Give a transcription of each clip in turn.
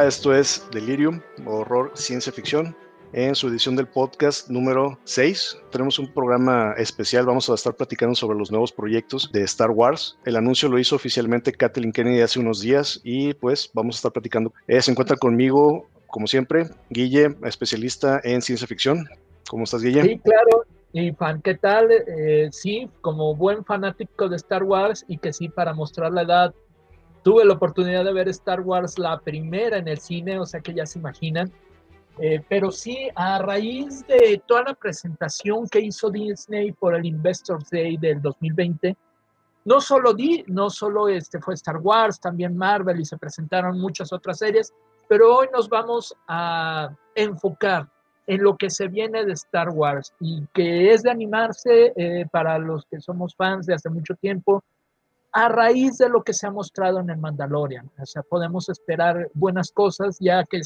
Esto es Delirium, horror, ciencia ficción. En su edición del podcast número 6 tenemos un programa especial, vamos a estar platicando sobre los nuevos proyectos de Star Wars. El anuncio lo hizo oficialmente Kathleen Kennedy hace unos días y pues vamos a estar platicando. Se encuentra conmigo, como siempre, Guille, especialista en ciencia ficción. ¿Cómo estás, Guille? Sí, claro. Y fan, ¿qué tal? Eh, sí, como buen fanático de Star Wars y que sí, para mostrar la edad, tuve la oportunidad de ver Star Wars la primera en el cine, o sea que ya se imaginan. Eh, pero sí, a raíz de toda la presentación que hizo Disney por el Investors Day del 2020, no solo, Di, no solo este fue Star Wars, también Marvel y se presentaron muchas otras series, pero hoy nos vamos a enfocar en lo que se viene de Star Wars y que es de animarse eh, para los que somos fans de hace mucho tiempo, a raíz de lo que se ha mostrado en el Mandalorian. O sea, podemos esperar buenas cosas ya que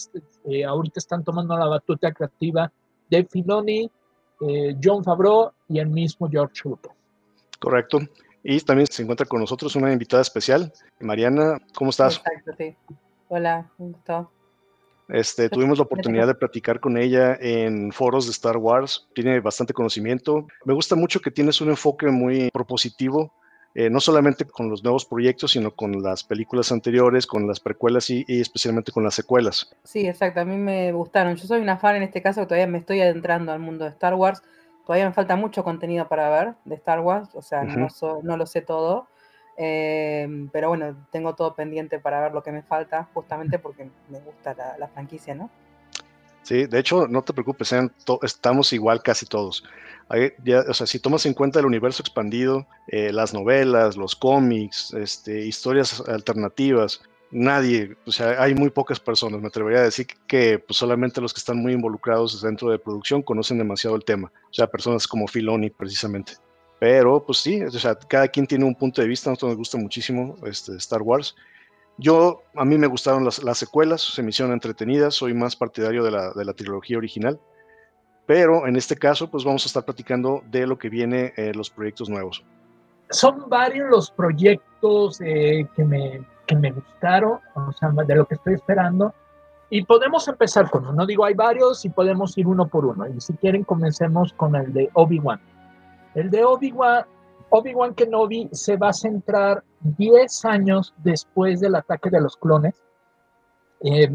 eh, ahorita están tomando la batuta creativa de Filoni, eh, John Favreau y el mismo George Lucas. Correcto. Y también se encuentra con nosotros una invitada especial, Mariana. ¿Cómo estás? Exacto, sí. Hola, un gusto. Este, tuvimos la oportunidad de platicar con ella en foros de Star Wars. Tiene bastante conocimiento. Me gusta mucho que tienes un enfoque muy propositivo eh, no solamente con los nuevos proyectos, sino con las películas anteriores, con las precuelas y, especialmente con las secuelas. Sí, exacto, a mí me gustaron. Yo soy una fan en este caso, todavía me estoy adentrando al mundo de Star Wars. Todavía me falta mucho contenido para ver de Star Wars, o sea, no, no, lo sé todo. Eh, pero bueno, tengo todo pendiente para ver lo que me falta, justamente porque me gusta la, franquicia, ¿no? Sí, de hecho, no te preocupes, estamos igual casi todos o sea, si tomas en cuenta el universo expandido, eh, las novelas, los cómics, este, historias alternativas, nadie, o sea, hay muy pocas personas, me atrevería a decir que pues, solamente los que están muy involucrados dentro de producción conocen demasiado el tema, o sea, personas como Filoni precisamente. Pero, pues sí, o sea, cada quien tiene un punto de vista, a nosotros nos gusta muchísimo este, Star Wars. Yo, a mí me gustaron las, las secuelas, se me hicieron entretenidas, soy más partidario de la, trilogía original. Pero en este caso, pues vamos a estar platicando de lo que viene, eh, los proyectos nuevos. Son varios los proyectos eh, que, me, que me gustaron, o sea, de lo que estoy esperando. Y podemos empezar con uno. Digo, hay varios y podemos ir uno por uno. Y si quieren, comencemos con el de Obi-Wan. El de Obi-Wan, Obi-Wan Kenobi se va a centrar 10 años después del ataque de los clones. Eh,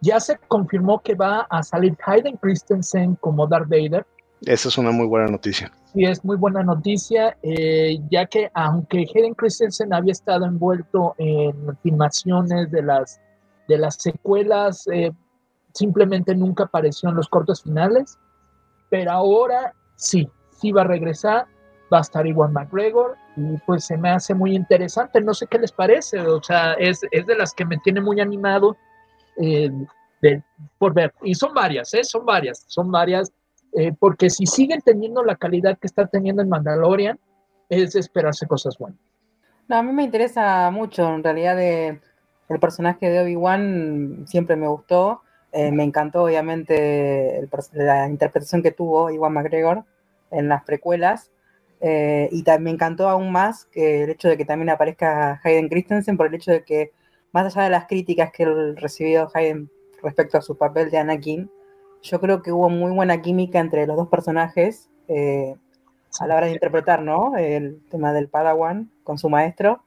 ya se confirmó que va a salir Hayden Christensen como Darth Vader. Esa es una muy buena noticia. Sí, es muy buena noticia, eh, ya que aunque Hayden Christensen había estado envuelto en filmaciones de las, de las secuelas, eh, simplemente nunca apareció en los cortos finales, pero ahora sí, sí va a regresar, va a estar igual McGregor y pues se me hace muy interesante, no sé qué les parece, o sea, es, es de las que me tiene muy animado eh, por ver. Y son varias, ¿eh? son varias, son varias, eh, porque si siguen teniendo la calidad que está teniendo en Mandalorian, es esperarse cosas buenas. No, a mí me interesa mucho, en realidad, de, el personaje de Obi-Wan siempre me gustó. me encantó, obviamente, la interpretación que tuvo Iwan McGregor en las precuelas. Y también me encantó aún más que el hecho de que también aparezca Hayden Christensen por el hecho de que más allá de las críticas que recibió Hayden respecto a su papel de Anakin, yo creo que hubo muy buena química entre los dos personajes eh, a la hora de interpretar, ¿no? El tema del Padawan con su maestro,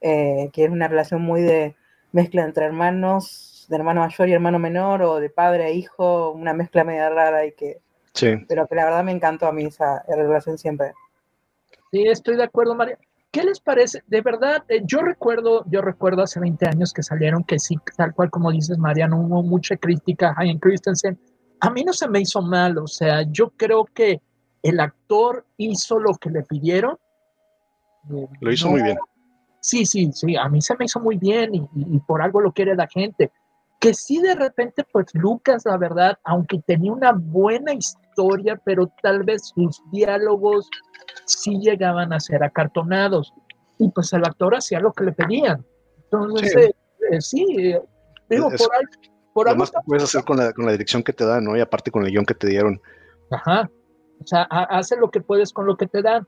eh, que es una relación muy de mezcla entre hermanos, de hermano mayor y hermano menor, o de padre e hijo, una mezcla media rara y que... Sí. Pero que la verdad me encantó a mí esa relación siempre. Sí, estoy de acuerdo, María. ¿Qué les parece? De verdad, eh, yo recuerdo, yo recuerdo hace 20 años que salieron que sí, tal cual como dices, Mariano, hubo mucha crítica a Ian Christensen. A mí no se me hizo mal, o sea, yo creo que el actor hizo lo que le pidieron. Lo hizo muy bien. Sí, sí, sí, a mí se me hizo muy bien y, y, por algo lo quiere la gente. Que sí, de repente, pues Lucas, la verdad, aunque tenía una buena historia, pero tal vez sus diálogos sí llegaban a ser acartonados. Y pues el actor hacía lo que le pedían. Entonces, sí, eh, eh, digo, por, algo, por algo. que puedes hacer con la, con la dirección que te dan, ¿no? Y aparte con el guion que te dieron. Ajá. O sea, hace lo que puedes con lo que te dan.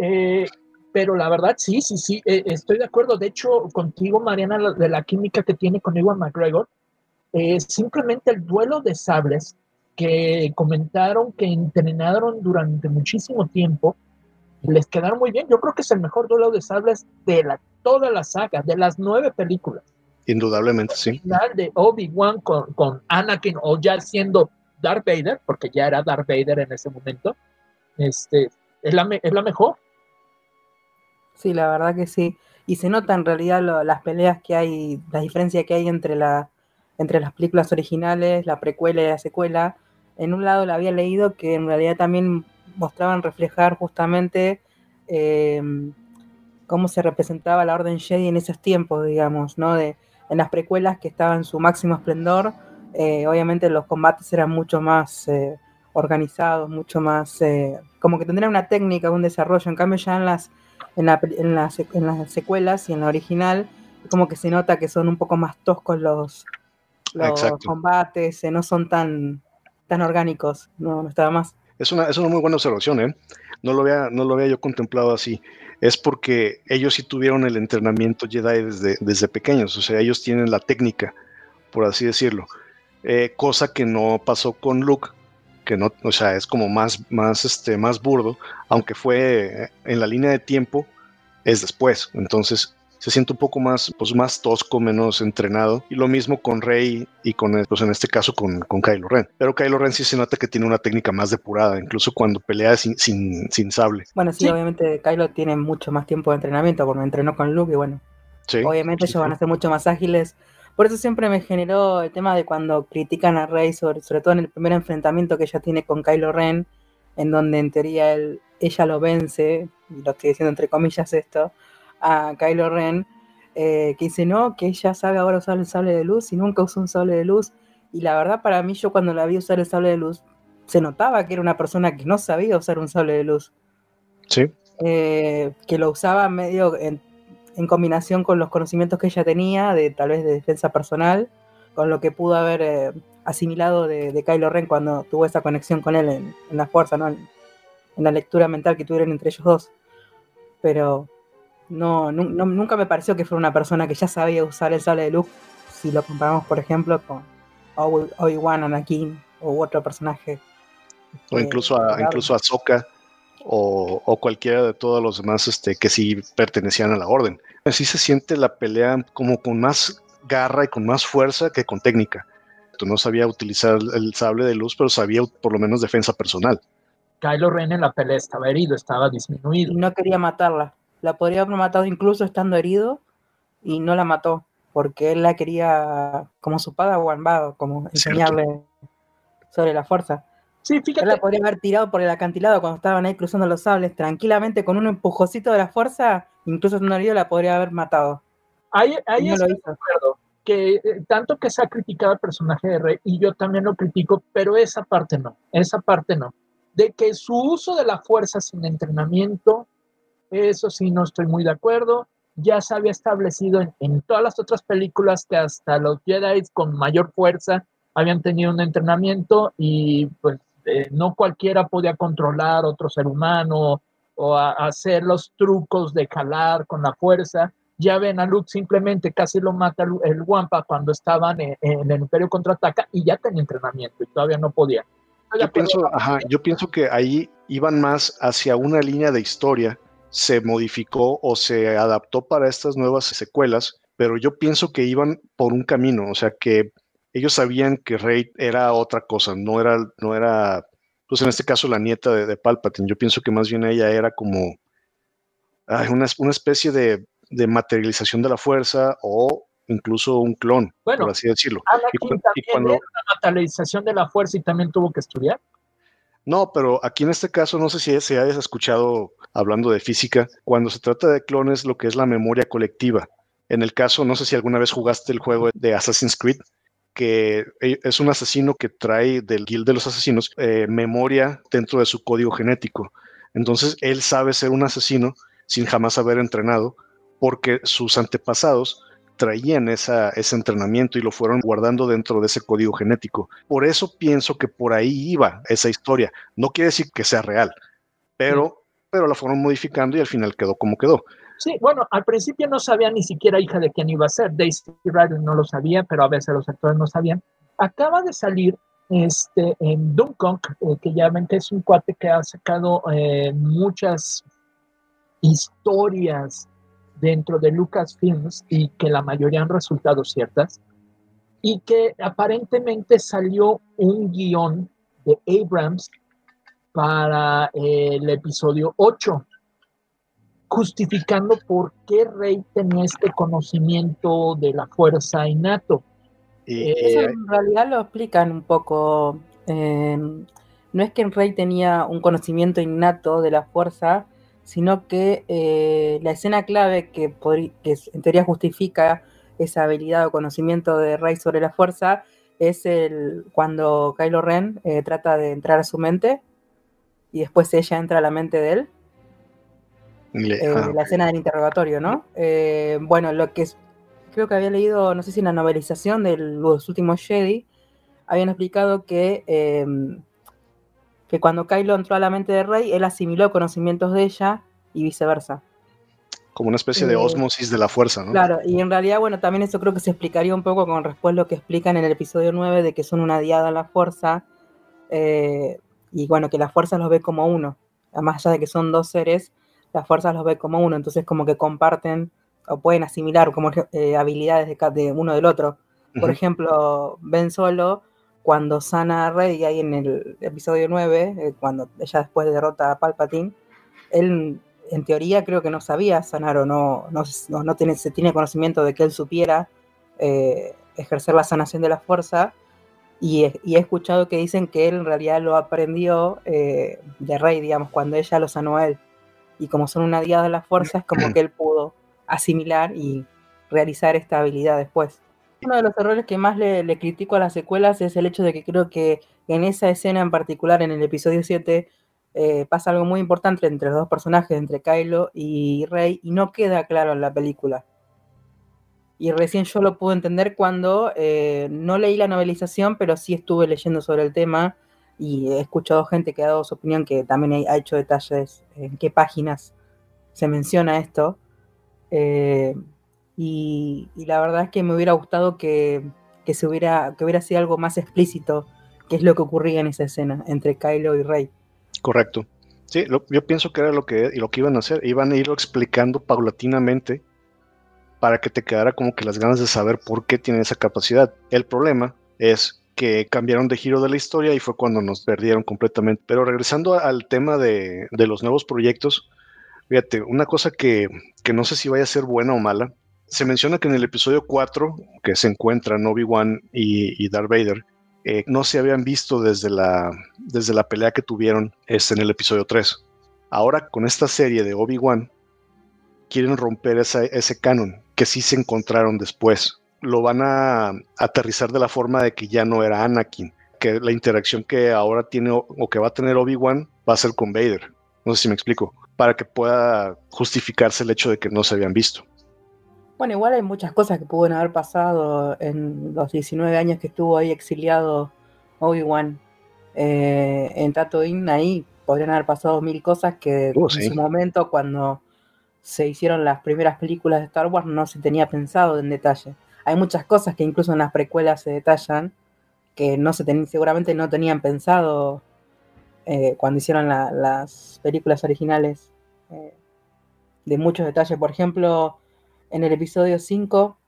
Eh, pero la verdad, sí, sí, sí, estoy de acuerdo. De hecho, contigo, Mariana, de la química que tiene con Iwan McGregor, eh, simplemente el duelo de sables que comentaron que entrenaron durante muchísimo tiempo, les quedaron muy bien. Yo creo que es el mejor duelo de sables de la, toda la saga, de las nueve películas. Indudablemente, sí. final de Obi-Wan con, con Anakin o ya siendo Darth Vader, porque ya era Darth Vader en ese momento, este, es, la, es la mejor. Sí, la verdad que sí. Y se nota en realidad lo, las peleas que hay, la diferencia que hay entre, la, entre las películas originales, la precuela y la secuela. En un lado la había leído que en realidad también mostraban reflejar justamente eh, cómo se representaba la Orden Jedi en esos tiempos, digamos, ¿no? De, en las precuelas que estaban en su máximo esplendor, eh, obviamente los combates eran mucho más eh, organizados, mucho más, como que tendrían una técnica, un desarrollo, en cambio ya las, en, en, las, en las secuelas y en la original, como que se nota que son un poco más toscos los, los combates, no son tan, tan orgánicos, no, no estaba más. Es una, es una muy buena observación, ¿eh? No lo, había, no lo había yo contemplado así es porque ellos sí tuvieron el entrenamiento Jedi desde, desde pequeños, o sea, ellos tienen la técnica, por así decirlo, eh, cosa que no pasó con Luke, que no, o sea, es como más, más, este, más burdo, aunque fue en la línea de tiempo, es después, entonces se siente un poco más, pues más tosco, menos entrenado. Y lo mismo con Rey y con, pues en este caso con, con Kylo Ren. Pero Kylo Ren sí se nota que tiene una técnica más depurada, incluso cuando pelea sin, sin, sin sable. Bueno, sí, obviamente Kylo tiene mucho más tiempo de entrenamiento, porque entrenó con Luke y bueno, obviamente ellos van a ser mucho más ágiles. Por eso siempre me generó el tema de cuando critican a Rey, sobre, sobre todo en el primer enfrentamiento que ella tiene con Kylo Ren, en donde en teoría él, ella lo vence, y lo estoy diciendo entre comillas esto, a Kylo Ren, eh, que dice, no, que ella sabe ahora usar el sable de luz y nunca usó un sable de luz. Y la verdad para mí, yo cuando la vi usar el sable de luz, se notaba que era una persona que no sabía usar un sable de luz. Sí. Eh, que lo usaba medio en, combinación con los conocimientos que ella tenía, de tal vez de defensa personal, con lo que pudo haber eh, asimilado de, Kylo Ren cuando tuvo esa conexión con él en, la fuerza, ¿no? En, en, la lectura mental que tuvieron entre ellos dos. Pero no, nunca me pareció que fuera una persona que ya sabía usar el sable de luz, si lo comparamos, por ejemplo, con Obi-Wan, Anakin o otro personaje. O incluso a, incluso a Soka o, cualquiera de todos los demás este, que sí pertenecían a la orden. Así se siente la pelea como con más garra y con más fuerza que con técnica. No sabía utilizar el sable de luz, pero sabía por lo menos defensa personal. Kylo Ren en la pelea estaba herido, estaba disminuido. Y no quería matarla la podría haber matado incluso estando herido y no la mató porque él la quería como su padawan, va, como enseñarle sobre la fuerza. Sí, fíjate. Él la podría haber tirado por el acantilado cuando estaban ahí cruzando los sables, tranquilamente, con un empujocito de la fuerza, incluso estando herido la podría haber matado. Ahí, ahí no acuerdo, que eh, tanto que se ha criticado el personaje de Rey, y yo también lo critico, pero esa parte no, esa parte no. De que su uso de la fuerza sin entrenamiento eso sí, no estoy muy de acuerdo. Ya se había establecido en, todas las otras películas que hasta los Jedi con mayor fuerza habían tenido un entrenamiento y pues eh, no cualquiera podía controlar otro ser humano o hacer los trucos de calar con la fuerza. Ya ven a Luke simplemente casi lo mata el, Wampa cuando estaban en, en, el Imperio contraataca y ya tenía entrenamiento y todavía no podía. Yo pienso, ajá, yo pienso que ahí iban más hacia una línea de historia se modificó o se adaptó para estas nuevas secuelas, pero yo pienso que iban por un camino, o sea que ellos sabían que Rey era otra cosa, no era, no era, pues en este caso la nieta de, Palpatine, yo pienso que más bien ella era como una, una, especie de, materialización de la fuerza o incluso un clon, por así decirlo. y, cuando, una materialización de la fuerza y también tuvo que estudiar. No, pero aquí en este caso, no sé si se hayas escuchado hablando de física, cuando se trata de clones, lo que es la memoria colectiva. En el caso, no sé si alguna vez jugaste el juego de Assassin's Creed, que e, es un asesino que trae del guild de los asesinos eh, memoria dentro de su código genético. Entonces, él sabe ser un asesino sin jamás haber entrenado, porque sus antepasados traían esa, ese entrenamiento y lo fueron guardando dentro de ese código genético. Por eso pienso que por ahí iba esa historia. No quiere decir que sea real, pero, pero la fueron modificando y al final quedó como quedó. Sí, bueno, al principio no sabía ni siquiera hija de quién iba a ser. Daisy Ridley no lo sabía, pero a veces los actores no sabían. Acaba de salir este, en Dunkong, eh, que ya ven que es un cuate que ha sacado eh, muchas historias dentro de Lucasfilms y que la mayoría han resultado ciertas, y que aparentemente salió un guion de Abrams para el episodio 8, justificando por qué Rey tenía este conocimiento de la fuerza innato. Y, Eso en realidad lo explican un poco. Em, no es que Rey tenía un conocimiento innato de la fuerza, sino que eh, la escena clave que, que, en teoría justifica esa habilidad o conocimiento de Rey sobre la fuerza es el cuando Kylo Ren eh, trata de entrar a su mente y después ella entra a la mente de él. Eh, ah, la escena del interrogatorio, ¿no? bueno, lo que es, creo que había leído, no sé si en la novelización de los últimos Jedi, habían explicado que, em, que cuando Kylo entró a la mente de Rey, él asimiló conocimientos de ella y viceversa. Como una especie de osmosis de la fuerza, ¿no? Claro, y en realidad, bueno, también eso creo que se explicaría un poco con respecto a lo que explican en el episodio 9 de que son una diada a la fuerza, eh, y bueno, que la fuerza los ve como uno. Más allá de que son dos seres, la fuerza los ve como uno, entonces como que comparten o pueden asimilar como eh, habilidades de, uno del otro. Por ejemplo, Ben Solo, cuando sana a Rey ahí en el episodio 9, eh, cuando ella después derrota a Palpatine, él en teoría creo que no sabía sanar o no, no, tiene, se tiene conocimiento de que él supiera eh, ejercer la sanación de la fuerza. Y, he escuchado que dicen que él en realidad lo aprendió de Rey, digamos, cuando ella lo sanó a él. Y como son una diada de la fuerza, es como que él pudo asimilar y realizar esta habilidad después. Uno de los errores que más le, critico a las secuelas es el hecho de que creo que en esa escena en particular, en el episodio 7, eh, pasa algo muy importante entre los dos personajes, entre Kylo y Rey, y no queda claro en la película. Y recién yo lo pude entender cuando eh, no leí la novelización, pero sí estuve leyendo sobre el tema y he escuchado gente que ha dado su opinión, que también ha hecho detalles en qué páginas se menciona esto. Eh, y, la verdad es que me hubiera gustado que, se hubiera, que hubiera sido algo más explícito, que es lo que ocurría en esa escena entre Kylo y Rey. Correcto. Sí, yo pienso que era lo que, lo que iban a hacer. Iban a irlo explicando paulatinamente para que te quedara como que las ganas de saber por qué tiene esa capacidad. El problema es que cambiaron de giro de la historia y fue cuando nos perdieron completamente. Pero regresando al tema de, de los nuevos proyectos, Fíjate, una cosa que, no sé si vaya a ser buena o mala. Se menciona que en el episodio 4, que se encuentran Obi-Wan y, Darth Vader, eh, no se habían visto desde la, desde la pelea que tuvieron este, en el episodio 3. Ahora, con esta serie de Obi-Wan, quieren romper ese canon que sí se encontraron después. Lo van a aterrizar de la forma de que ya no era Anakin, que la interacción que ahora tiene o que va a tener Obi-Wan va a ser con Vader. No sé si me explico para que pueda justificarse el hecho de que no se habían visto. Bueno, igual hay muchas cosas que pueden haber pasado en los 19 años que estuvo ahí exiliado Obi-Wan eh, en Tatooine. Ahí podrían haber pasado mil cosas que uh, en su momento, cuando se hicieron las primeras películas de Star Wars, no se tenía pensado en detalle. Hay muchas cosas que incluso en las precuelas se detallan que no se seguramente no tenían pensado eh, cuando hicieron las películas originales eh, de muchos detalles. Por ejemplo, en el episodio 5,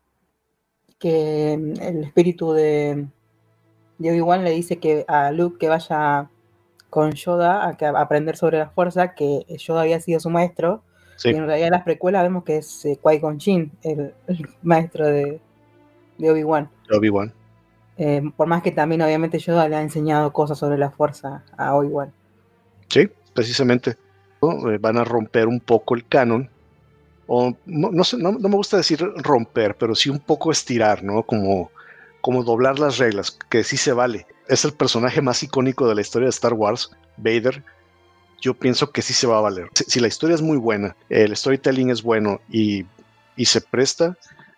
que mm, el espíritu de, de Obi-Wan le dice que a Luke que vaya con Yoda a, aprender sobre la fuerza, que Yoda había sido su maestro. Y en realidad en las precuelas vemos que es eh, Qui-Gon Jinn, el, maestro de, de Obi-Wan. Obi-Wan. Eh, por más que también obviamente Yoda le ha enseñado cosas sobre la fuerza a Obi-Wan. Sí, precisamente. Eh, van a romper un poco el canon. O no, sé, no, me gusta decir romper, pero sí un poco estirar, ¿no? Como, como doblar las reglas, que sí se vale. Es el personaje más icónico de la historia de Star Wars, Vader. Yo pienso que sí se va a valer. Si, la historia es muy buena, el storytelling es bueno y, y se presta,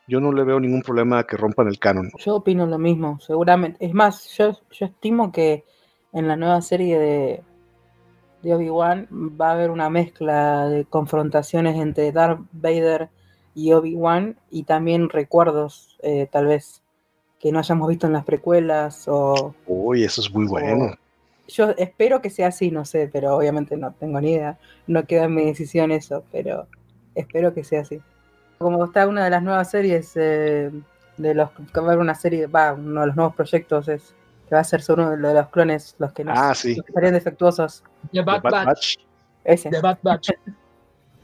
yo no le veo ningún problema a que rompan el canon. Yo opino lo mismo, seguramente. Es más, yo, yo estimo que en la nueva serie de, de Obi-Wan va a haber una mezcla de confrontaciones entre Darth Vader y Obi-Wan y también recuerdos, eh, tal vez, que no hayamos visto en las precuelas o... Uy, eso es muy bueno. Yo espero que sea así, no sé, pero obviamente no tengo ni idea. No queda en mi decisión eso, pero espero que sea así. Como está una de las nuevas series eh, de los que va a haber una serie, va, uno de los nuevos proyectos es que va a ser uno de los clones, los que no Ah, sí. estarían defectuosos. The Bad, The Bad Batch. Batch. Ese. The Bad Batch.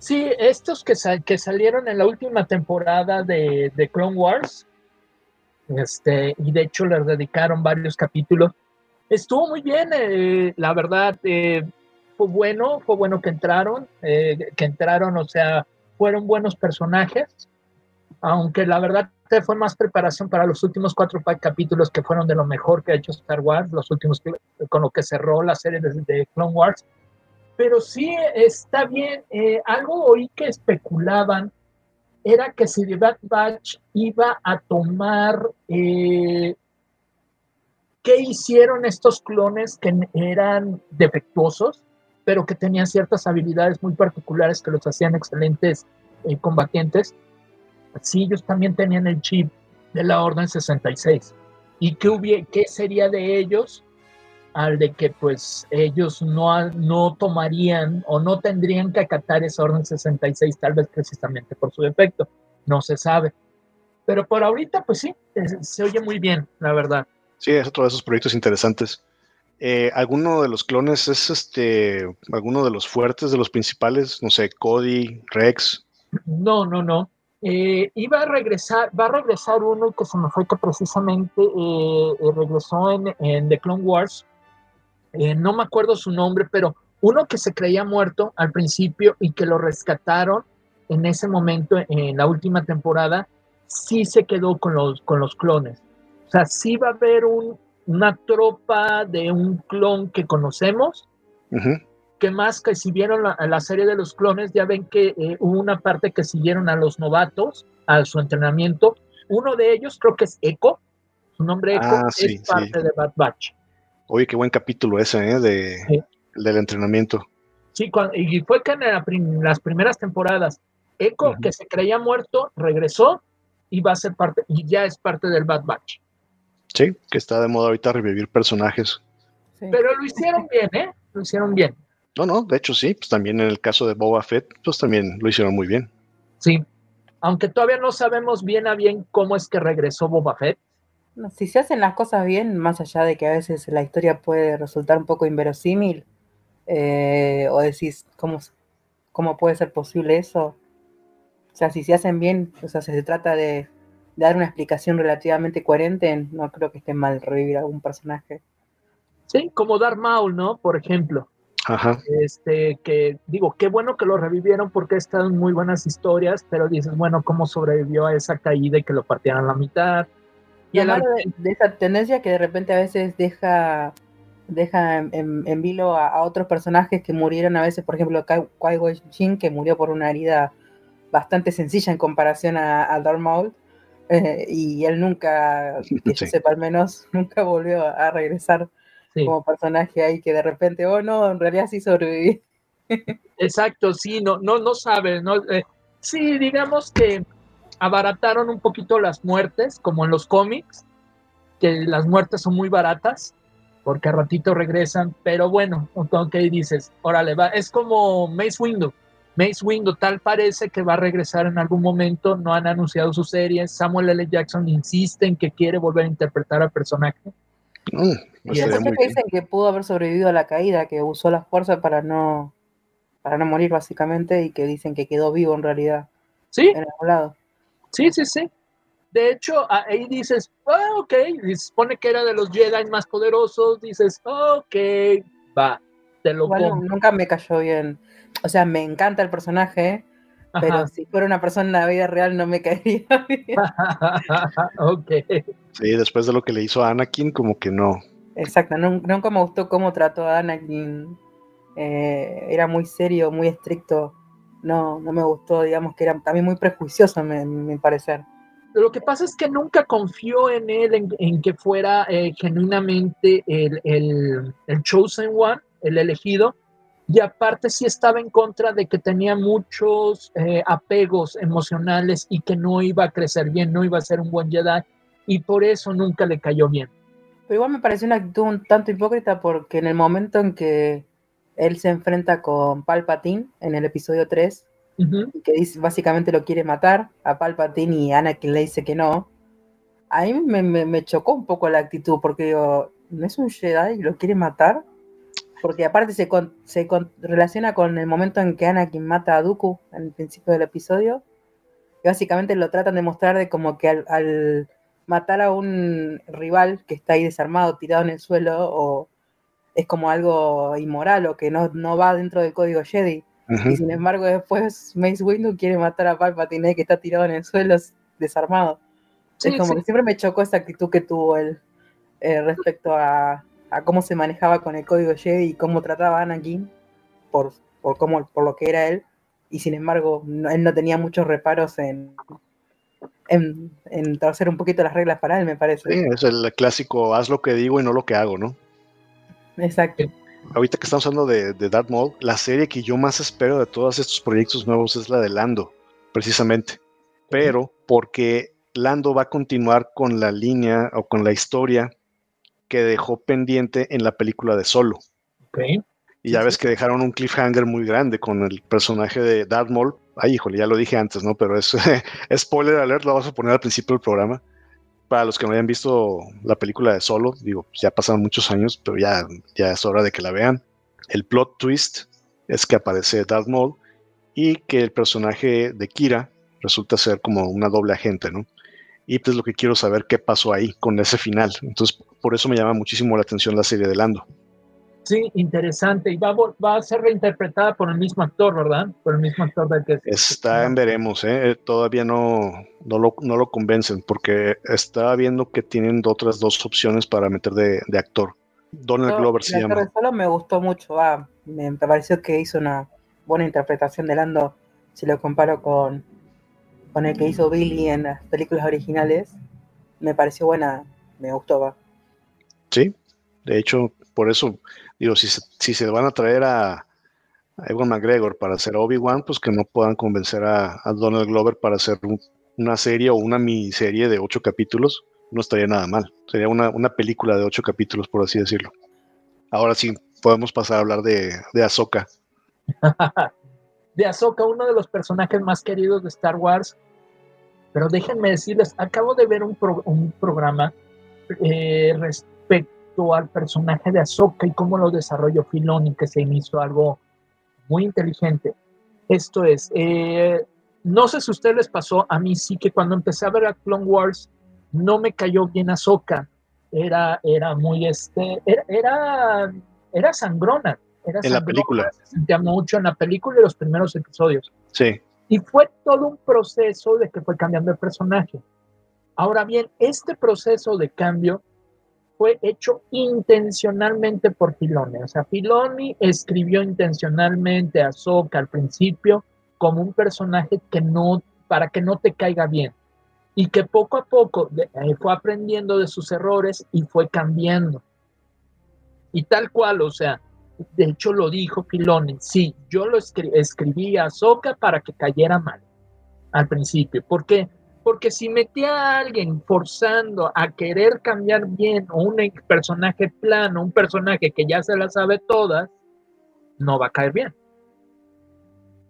Sí, estos que, sal- que salieron en la última temporada de, de Clone Wars, este, y de hecho les dedicaron varios capítulos. Estuvo muy bien, eh, la verdad, eh, fue bueno, fue bueno que entraron, eh, que entraron, o sea, fueron buenos personajes, aunque la verdad fue más preparación para los últimos cuatro capítulos que fueron de lo mejor que ha hecho Star Wars, los últimos con lo que cerró la serie de, de Clone Wars pero sí está bien. eh, algo oí que especulaban era que si The Bad Batch iba a tomar eh, qué hicieron estos clones que eran defectuosos, pero que tenían ciertas habilidades muy particulares que los hacían excelentes eh, combatientes. Sí, ellos también tenían el chip de la Orden 66. ¿Y qué, hubie- qué sería de ellos al de que pues ellos no, no tomarían o no tendrían que acatar esa orden 66, tal vez precisamente por su defecto, no se sabe. Pero por ahorita pues sí, se oye muy bien, la verdad. Sí, es otro de esos proyectos interesantes. Eh, ¿Alguno de los clones es este, alguno de los fuertes, de los principales? No sé, Cody, Rex. No, no, no. Eh, iba a regresar, va a regresar uno que se me fue que precisamente eh, eh, regresó en, The Clone Wars. Eh, no me acuerdo su nombre, pero uno que se creía muerto al principio y que lo rescataron en ese momento, en la última temporada, sí se quedó con los, con los clones. O sea, sí va a haber un, una tropa de un clon que conocemos, Ujú. Que más que si vieron la, la serie de los clones, ya ven que eh, hubo una parte que siguieron a los novatos, a su entrenamiento. Uno de ellos creo que es Echo, su nombre Echo Ah, sí, es parte sí. de Bad Batch. Oye, qué buen capítulo ese, ¿eh? De, Sí. del entrenamiento. Sí, y fue que en la prim- las primeras temporadas, Echo, que se creía muerto, regresó y va a ser parte, y ya es parte del Bad Batch. Sí, que está de moda ahorita revivir personajes. Sí. Pero lo hicieron bien, ¿eh? Lo hicieron bien. No, no, de hecho sí, pues también en el caso de Boba Fett, pues también lo hicieron muy bien. Sí. Aunque todavía no sabemos bien a bien cómo es que regresó Boba Fett. Si se hacen las cosas bien, más allá de que a veces la historia puede resultar un poco inverosímil, eh, o decís, ¿cómo, ¿cómo puede ser posible eso? O sea, si se hacen bien, o sea, si se trata de, de dar una explicación relativamente coherente, no creo que esté mal revivir algún personaje. Sí, como Darth Maul, ¿no? Por ejemplo. Ajá. este, que digo, qué bueno que lo revivieron porque están muy buenas historias, pero dices, bueno, ¿cómo sobrevivió a esa caída y que lo partieran a la mitad? Y ar- de, de esa tendencia que de repente a veces deja, deja en, en- en vilo a, a otros personajes que murieron a veces, por ejemplo, Kai- Jinn, que murió por una herida bastante sencilla en comparación a, a Darth Maul, eh, y él nunca, que yo Sí. sepa al menos, nunca volvió a regresar sí, como personaje ahí que de repente, oh no, en realidad sí sobreviví. exacto, sí, no, no, no sabes, ¿no? Eh, sí, digamos que abarataron un poquito las muertes, como en los cómics, que las muertes son muy baratas, porque a ratito regresan, pero bueno, ok, dices, órale, va, es como Mace Windu. Mace Windu tal parece que va a regresar en algún momento, no han anunciado su serie, Samuel L. Jackson insiste en que quiere volver a interpretar al personaje. Mm, Y estaría Escuché muy que dicen que pudo haber sobrevivido a la caída, que usó la fuerza para no, para no morir básicamente, y que dicen que quedó vivo en realidad Sí, en algún lado. sí, sí, sí. De hecho, ahí dices, ah, ok, y se supone que era de los Jedi más poderosos, dices, ok, va, te lo compro. nunca me cayó bien. O sea, me encanta el personaje, pero Ajá. si fuera una persona en la vida real no me caería bien. ok. Sí, después de lo que le hizo a Anakin, como que no. Exacto, nun- nunca me gustó cómo trató a Anakin. Eh, era muy serio, muy estricto. No, no me gustó, digamos que era también muy prejuicioso, me, mi parecer. Lo que pasa es que nunca confió en él, en, en que fuera eh, genuinamente el, el, el chosen one, el elegido, y aparte sí estaba en contra de que tenía muchos eh, apegos emocionales y que no iba a crecer bien, no iba a ser un buen Jedi y por eso nunca le cayó bien. Pero igual me pareció una actitud un tanto hipócrita porque en el momento en que él se enfrenta con Palpatine en el episodio 3, que dice, básicamente lo quiere matar a Palpatine y Anakin le dice que no, a mí me, me chocó un poco la actitud porque digo, ¿no es un Jedi y lo quiere matar? porque aparte se, se relaciona con el momento en que Anakin mata a Dooku en el principio del episodio. Y básicamente lo tratan de mostrar de como que al, matar a un rival que está ahí desarmado, tirado en el suelo, o es como algo inmoral o que no, no va dentro del código Jedi. Y sin embargo, después Mace Windu quiere matar a Palpatine que está tirado en el suelo desarmado. es como que siempre me chocó esa actitud que tuvo él eh, respecto a, a cómo se manejaba con el código Jedi y cómo trataba a Anakin por, por, cómo, por lo que era él. Y sin embargo, él no tenía muchos reparos en, en, en torcer un poquito las reglas para él, me parece. Sí, es el clásico haz lo que digo y no lo que hago, ¿no? Exacto. Ahorita que estamos hablando de, de Darth Maul, la serie que yo más espero de todos estos proyectos nuevos es la de Lando, precisamente. Pero porque Lando va a continuar con la línea o con la historia que dejó pendiente en la película de Solo. Y ya ves que dejaron un cliffhanger muy grande con el personaje de Darth Maul. Ay, híjole, ya lo dije antes, ¿no? Pero es spoiler alert, lo vamos a poner al principio del programa. Para los que no hayan visto la película de Solo, digo, ya pasaron muchos años, pero ya, ya es hora de que la vean. El plot twist es que aparece Darth Maul y que el personaje de Kira resulta ser como una doble agente, ¿no? Y pues lo que quiero saber qué pasó ahí con ese final. Entonces, por eso me llama muchísimo la atención la serie de Lando. Sí, interesante. Y va, va a ser reinterpretada por el mismo actor, ¿verdad? Por el mismo actor del que... Está en veremos, ¿eh? Todavía no, no, lo, no lo convencen porque está viendo que tienen otras dos opciones para meter de, de actor. Donald Glover se llama. Solo me gustó mucho, me, me pareció que hizo una buena interpretación de Lando si lo comparo con con el que hizo Billy en las películas originales, me pareció buena, me gustó. ¿va? Sí, de hecho, por eso, digo, si si se van a traer a, Ewan McGregor para hacer Obi-Wan, pues que no puedan convencer a, Donald Glover para hacer una serie o una miniserie de ocho capítulos, no estaría nada mal. Sería una, una, película de ocho capítulos, por así decirlo. Ahora sí, podemos pasar a hablar de, de Ahsoka. de Ahsoka, uno de los personajes más queridos de Star Wars. Pero déjenme decirles, acabo de ver un, programa eh, respecto al personaje de Ahsoka y cómo lo desarrolló Filoni, que se inició algo muy inteligente. Esto es, eh, no sé si a ustedes les pasó, a mí sí que cuando empecé a ver a Clone Wars, no me cayó bien Ahsoka. Era, era muy, este, era, era sangrona en la película. Se sentía mucho en la película y los primeros episodios. Sí. Y fue todo un proceso de que fue cambiando el personaje. Ahora bien, este proceso de cambio fue hecho intencionalmente por Filoni. O sea, Filoni escribió intencionalmente a Soka al principio como un personaje que no, para que no te caiga bien. Y que poco a poco eh, fue aprendiendo de sus errores y fue cambiando. Y tal cual, o sea, de hecho lo dijo Filoni, sí, yo lo escribí a Soca para que cayera mal al principio. ¿Por qué? Porque si metía a alguien forzando a querer cambiar bien o un personaje plano, un personaje que ya se la sabe todas, no va a caer bien.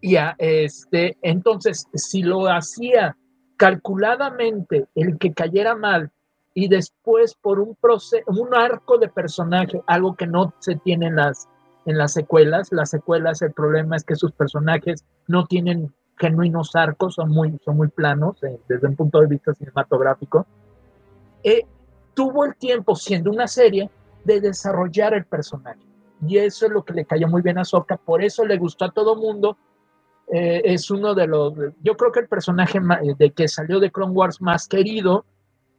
Y este, entonces, si lo hacía calculadamente el que cayera mal y después por un proceso, un arco de personaje, algo que no se tiene en las en las secuelas. Las secuelas, el problema es que sus personajes no tienen genuinos arcos, son muy, son muy planos eh, desde un punto de vista cinematográfico. Eh, tuvo el tiempo, siendo una serie, de desarrollar el personaje. Y eso es lo que le cayó muy bien a Soka, por eso le gustó a todo mundo. Eh, es uno de los, yo creo que el personaje de que salió de Clone Wars más querido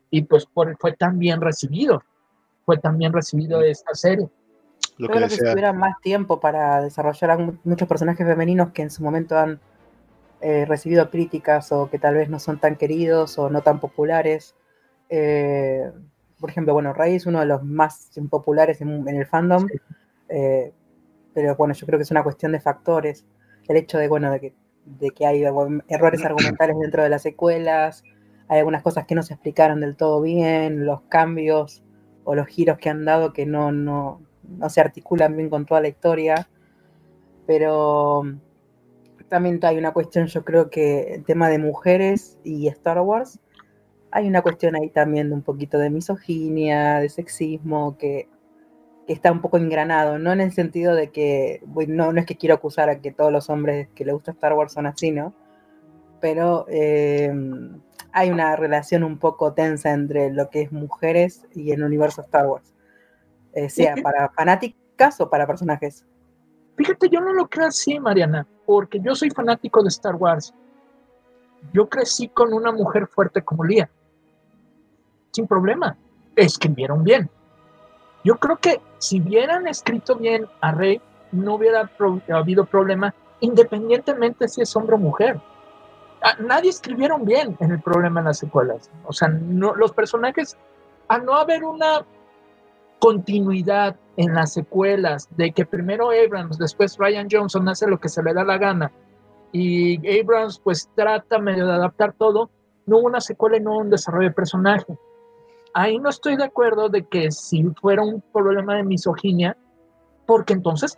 y pues por, fue tan bien recibido, fue tan bien recibido esta serie lo que, que tuviera más tiempo para desarrollar a muchos personajes femeninos que en su momento han eh, recibido críticas o que tal vez no son tan queridos o no tan populares. Eh, por ejemplo, bueno, Rey es uno de los más populares en, el fandom. Eh, pero bueno, yo creo que es una cuestión de factores. El hecho de, bueno, de que, de que hay errores argumentales dentro de las secuelas, hay algunas cosas que no se explicaron del todo bien, los cambios o los giros que han dado que no, no, no se articulan bien con toda la historia, pero también hay una cuestión, yo creo que el tema de mujeres y Star Wars, hay una cuestión ahí también de un poquito de misoginia, de sexismo, que, está un poco engranado, no en el sentido de que, no, no es que quiero acusar a que todos los hombres que le gusta Star Wars son así, ¿no? Pero eh, hay una relación un poco tensa entre lo que es mujeres y el universo Star Wars, eh, sea para fanáticas o para personajes. Fíjate, yo no lo creo así, Mariana, porque yo soy fanático de Star Wars. Yo crecí con una mujer fuerte como Lía. Sin problema. Escribieron bien. Yo creo que si hubieran escrito bien a Rey, no hubiera habido problema, independientemente si es hombre o mujer. nadie escribieron bien en el problema en las secuelas. O sea, los personajes, a no haber una continuidad en las secuelas de que primero Abrams, después Ryan Johnson hace lo que se le da la gana y Abrams pues trata medio de adaptar todo, no hubo una secuela y no un desarrollo de personaje. Ahí no estoy de acuerdo de que si fuera un problema de misoginia, porque entonces,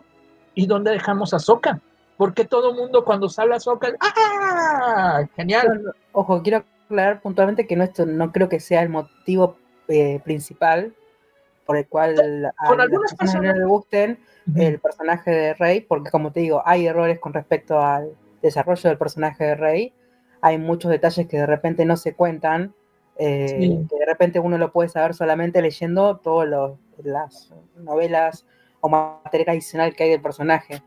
¿y dónde dejamos a Soka? Porque todo mundo cuando sale a Soka, ¡ah! Genial. Ojo, quiero aclarar puntualmente que no, esto no creo que sea el motivo eh, principal por el cual a las personas no le gusten el personaje de Rey, porque como te digo, hay errores con respecto al desarrollo del personaje de Rey, hay muchos detalles que de repente no se cuentan, eh, que de repente uno lo puede saber solamente leyendo todas las novelas o material adicional que hay del personaje,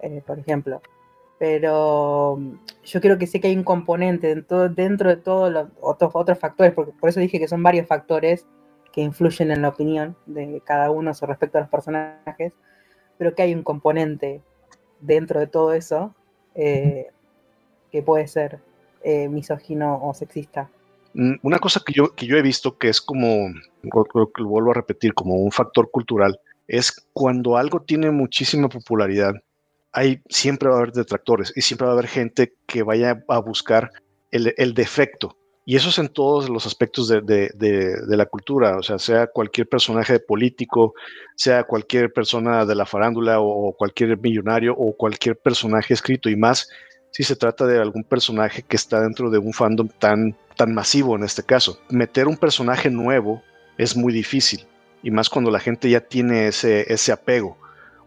eh, por ejemplo. Pero yo creo que sí que hay un componente dentro, dentro de todos los otros, otros factores, porque por eso dije que son varios factores que influyen en la opinión de cada uno respecto a los personajes, pero que hay un componente dentro de todo eso eh, que puede ser eh, misógino o sexista. Mm, una cosa que yo, que yo he visto que es como, lo vuelvo a repetir, como un factor cultural, es cuando algo tiene muchísima popularidad, hay, siempre va a haber detractores y siempre va a haber gente que vaya a buscar el defecto y eso es en todos los aspectos de, la cultura, o sea, sea cualquier personaje político, sea cualquier persona de la farándula o, cualquier millonario o cualquier personaje escrito y más si se trata de algún personaje que está dentro de un fandom tan, tan masivo en este caso. Meter un personaje nuevo es muy difícil y más cuando la gente ya tiene ese, ese apego.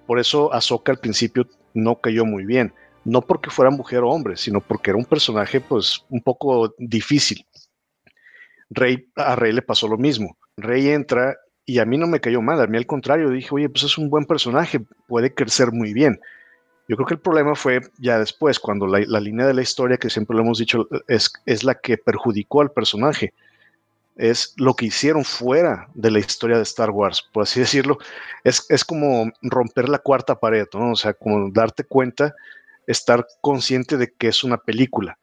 Por eso Ahsoka al principio no cayó muy bien no porque fuera mujer o hombre, sino porque era un personaje pues un poco difícil. Rey, a Rey le pasó lo mismo. Rey entra y a mí no me cayó mal, a mí al contrario, dije, oye, pues es un buen personaje, puede crecer muy bien. Yo creo que el problema fue ya después, cuando la, línea de la historia, que siempre lo hemos dicho, es, es la que perjudicó al personaje. Es lo que hicieron fuera de la historia de Star Wars, por así decirlo. Es, es como romper la cuarta pared, ¿no? O sea, como darte cuenta estar consciente de que es una película.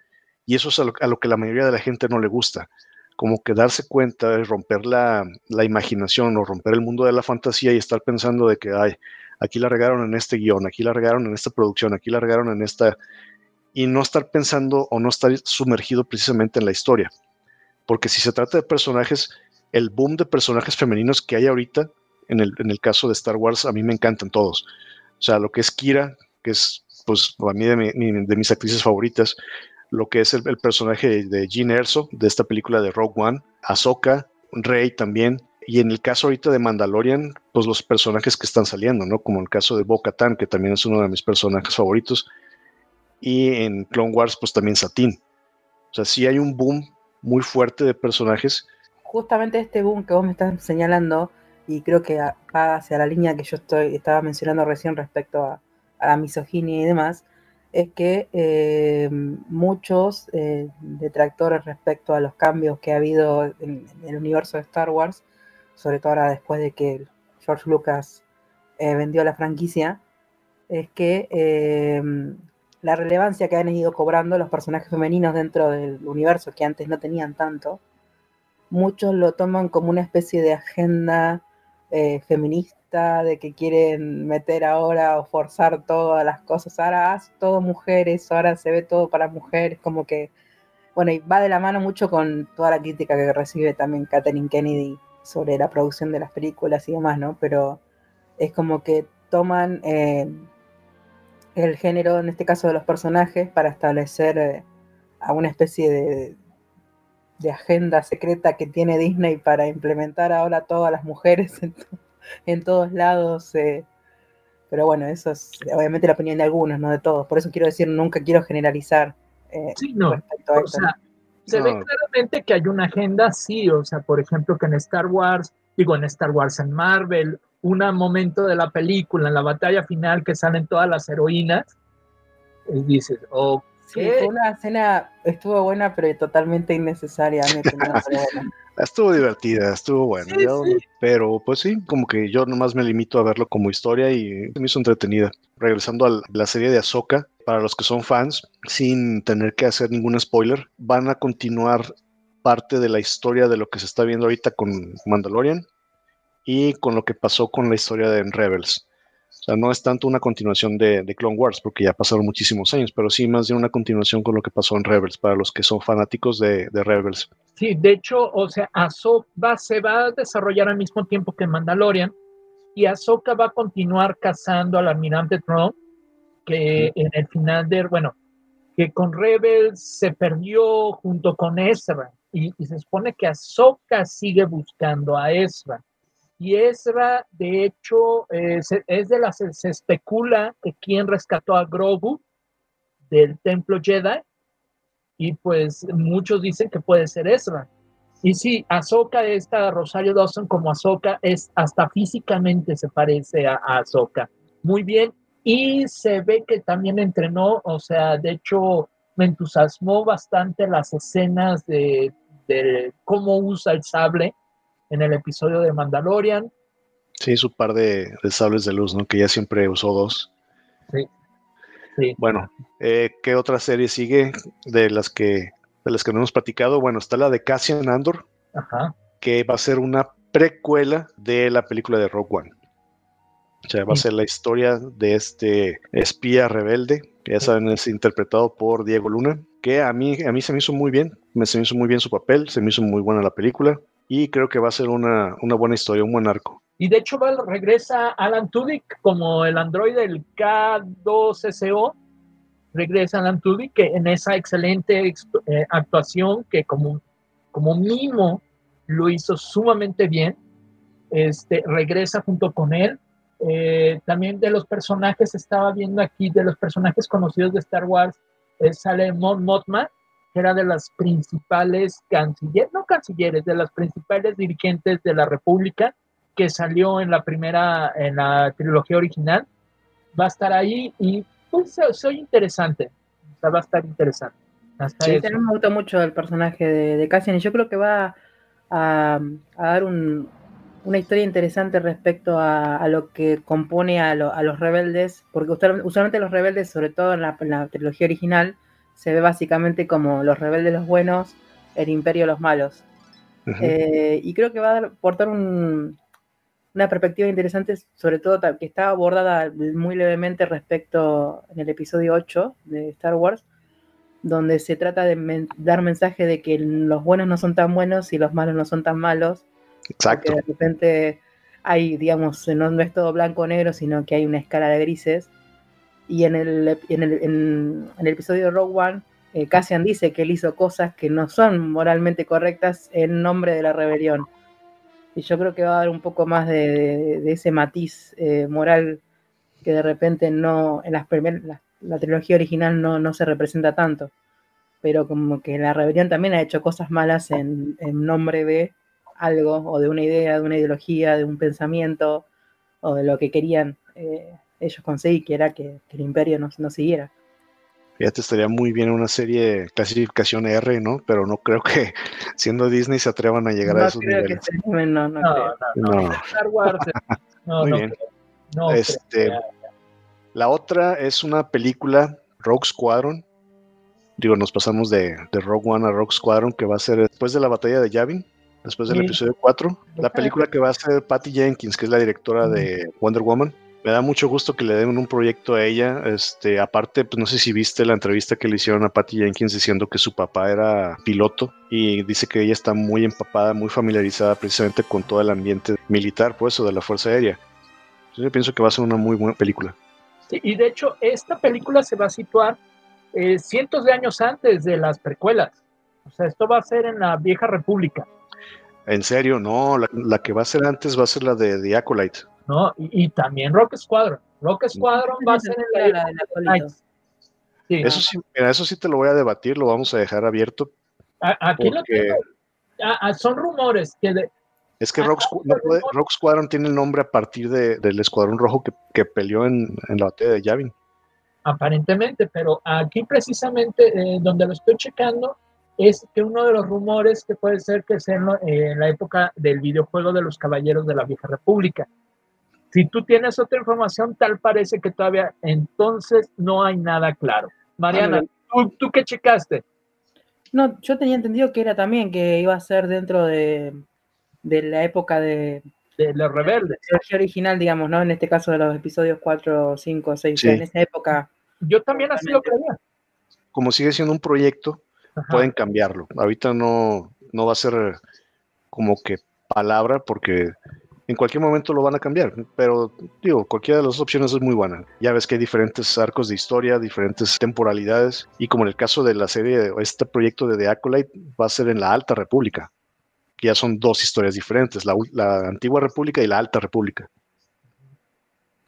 Y eso es a lo, que la mayoría de la gente no le gusta. Como que darse cuenta de romper la, imaginación o romper el mundo de la fantasía y estar pensando de que, ay, aquí la regaron en este guion, aquí la regaron en esta producción, aquí la regaron en esta... Y no estar pensando o no estar sumergido precisamente en la historia. Porque si se trata de personajes, el boom de personajes femeninos que hay ahorita, en el, en el caso de Star Wars, a mí me encantan todos. O sea, lo que es Kira, que es pues a mí de, mis actrices favoritas, lo que es el, personaje de Jean Erso de esta película de Rogue One, Ahsoka, Rey también, y en el caso ahorita de Mandalorian, pues los personajes que están saliendo, ¿no? Como el caso de Bo-Katan, que también es uno de mis personajes favoritos, y en Clone Wars, pues también Satín. O sea, sí hay un boom muy fuerte de personajes. Justamente este boom que vos me estás señalando, y creo que va hacia la línea que yo estoy, estaba mencionando recién respecto a, a la misoginia y demás, es que eh, muchos eh, detractores respecto a los cambios que ha habido en, el universo de Star Wars, sobre todo ahora después de que George Lucas eh, vendió la franquicia, es que la relevancia que han ido cobrando los personajes femeninos dentro del universo, que antes no tenían tanto, muchos lo toman como una especie de agenda feminista de que quieren meter ahora o forzar todas las cosas. Ahora haz todo mujeres, ahora se ve todo para mujeres, como que, bueno, y va de la mano mucho con toda la crítica que recibe también Katherine Kennedy sobre la producción de las películas y demás, ¿no? Pero es como que toman eh, el género, en este caso de los personajes, para establecer eh, a una especie de, de agenda secreta que tiene Disney para implementar ahora todas las mujeres en, todos lados. Eh. pero bueno, eso es obviamente la opinión de algunos, no de todos. Por eso quiero decir, nunca quiero generalizar. Eh, sí, no. o sea, se ve claramente que hay una agenda, sí. O sea, por ejemplo, que en Star Wars, digo, en Star Wars, en Marvel, un momento de la película, en la batalla final que salen todas las heroínas, y dices, ok, Sí, fue una escena, estuvo buena, pero totalmente innecesaria. estuvo divertida, estuvo buena. Pero pues sí, como que yo nomás me limito a verlo como historia y me hizo entretenida. Regresando a la serie de Ahsoka, para los que son fans, sin tener que hacer ningún spoiler, van a continuar parte de la historia de lo que se está viendo ahorita con Mandalorian y con lo que pasó con la historia de Rebels. O sea, no es tanto una continuación de, Clone Wars, porque ya pasaron muchísimos años, pero sí más de una continuación con lo que pasó en Rebels, para los que son fanáticos de, Rebels. Sí, de hecho, o sea, Ahsoka se va a desarrollar al mismo tiempo que Mandalorian, y Ahsoka va a continuar cazando al almirante Tron, que en el final de, bueno, que con Rebels se perdió junto con Ezra, y, y se supone que Ahsoka sigue buscando a Ezra y Ezra, de hecho, eh, es de las, se especula que quien rescató a Grogu del templo Jedi, y pues muchos dicen que puede ser Ezra. Y sí, Ahsoka, esta Rosario Dawson como Ahsoka, es hasta físicamente se parece a, Ahsoka. Muy bien. Y se ve que también entrenó, o sea, de hecho, me entusiasmó bastante las escenas de cómo usa el sable en el episodio de Mandalorian. Sí, su par de, sables de luz, ¿no? Que ya siempre usó dos. Sí. sí. Bueno, eh, ¿qué otra serie sigue de las que de las que no hemos platicado? Bueno, está la de Cassian Andor, Ajá. que va a ser una precuela de la película de Rogue One. O sea, va a ser la historia de este espía rebelde, que ya saben, es interpretado por Diego Luna, que a mí, a mí se me hizo muy bien, me se me hizo muy bien su papel, se me hizo muy buena la película y creo que va a ser una, buena historia, un buen arco. Y de hecho regresa Alan Tudyk como el androide del K2SO, regresa Alan Tudyk que en esa excelente eh, actuación que como, como mimo lo hizo sumamente bien, este, regresa junto con él. Eh, también de los personajes, estaba viendo aquí, de los personajes conocidos de Star Wars, eh, sale Mon Mothma, era de las principales cancilleres, no cancilleres, de las principales dirigentes de la República, que salió en la primera, en la trilogía original, va a estar ahí y pues soy interesante, o sea, va a estar interesante. sí, me gustó mucho el personaje de, Cassian y yo creo que va a, dar una historia interesante respecto a, lo que compone a, los rebeldes, porque usualmente los rebeldes, sobre todo en la trilogía original, se ve básicamente como los rebeldes los buenos, el imperio los malos. Eh, y creo que va a aportar una perspectiva interesante, sobre todo que está abordada muy levemente respecto en el episodio 8 de Star Wars, donde se trata de dar mensaje de que los buenos no son tan buenos y los malos no son tan malos. Exacto. de repente hay, digamos, no, no es todo blanco o negro, sino que hay una escala de grises y en el, en el, en, el episodio de Rogue One, eh, Cassian dice que él hizo cosas que no son moralmente correctas en nombre de la rebelión. Y yo creo que va a dar un poco más de, ese matiz eh, moral que de repente no, en las primeras, la, trilogía original no, no, se representa tanto. Pero como que la rebelión también ha hecho cosas malas en, en nombre de algo, o de una idea, de una ideología, de un pensamiento, o de lo que querían eh, ellos conseguí que era que, el imperio no, no siguiera. Fíjate, estaría muy bien una serie clasificación R, ¿no? Pero no creo que siendo Disney se atrevan a llegar a esos niveles. no, no, no, no, Star Wars. No, muy bien. este, la otra es una película, Rogue Squadron. Digo, nos pasamos de, de, Rogue One a Rogue Squadron, que va a ser después de la batalla de Yavin. después del episodio 4. La película que va a ser Patty Jenkins, que es la directora de Wonder Woman. Me da mucho gusto que le den un proyecto a ella. Este, aparte, pues no sé si viste la entrevista que le hicieron a Patty Jenkins diciendo que su papá era piloto y dice que ella está muy empapada, muy familiarizada precisamente con todo el ambiente militar, pues, o de la Fuerza Aérea. yo pienso que va a ser una muy buena película. y de hecho, esta película se va a situar eh, cientos de años antes de las precuelas. O sea, esto va a ser en la vieja república. En serio, no, la, que va a ser antes va a ser la de The Acolyte. No, y, también Rock Squadron. Rock Squadron va a ser en la, de sí. Eso sí, eso sí te lo voy a debatir, lo vamos a dejar abierto. aquí lo tengo. son rumores que es que Rock, Squadron tiene el nombre a partir del escuadrón rojo que, peleó en, la batalla de Yavin. Aparentemente, pero aquí precisamente eh, donde lo estoy checando, es que uno de los rumores que puede ser que sea en la época del videojuego de los Caballeros de la Vieja República. Si tú tienes otra información, tal parece que todavía entonces no hay nada claro. Mariana, ¿tú, qué checaste? No, yo tenía entendido que era también que iba a ser dentro de, la época de, de los rebeldes. La original, digamos, ¿no? En este caso de los episodios 4, 5, 6, en esa época. Yo también así lo creía. Como sigue siendo un proyecto, pueden cambiarlo. Ahorita no, no va a ser como que palabra porque en cualquier momento lo van a cambiar, pero digo, cualquiera de las opciones es muy buena. Ya ves que hay diferentes arcos de historia, diferentes temporalidades, y como en el caso de la serie, este proyecto de The Acolyte va a ser en la Alta República, que ya son dos historias diferentes, la, Antigua República y la Alta República.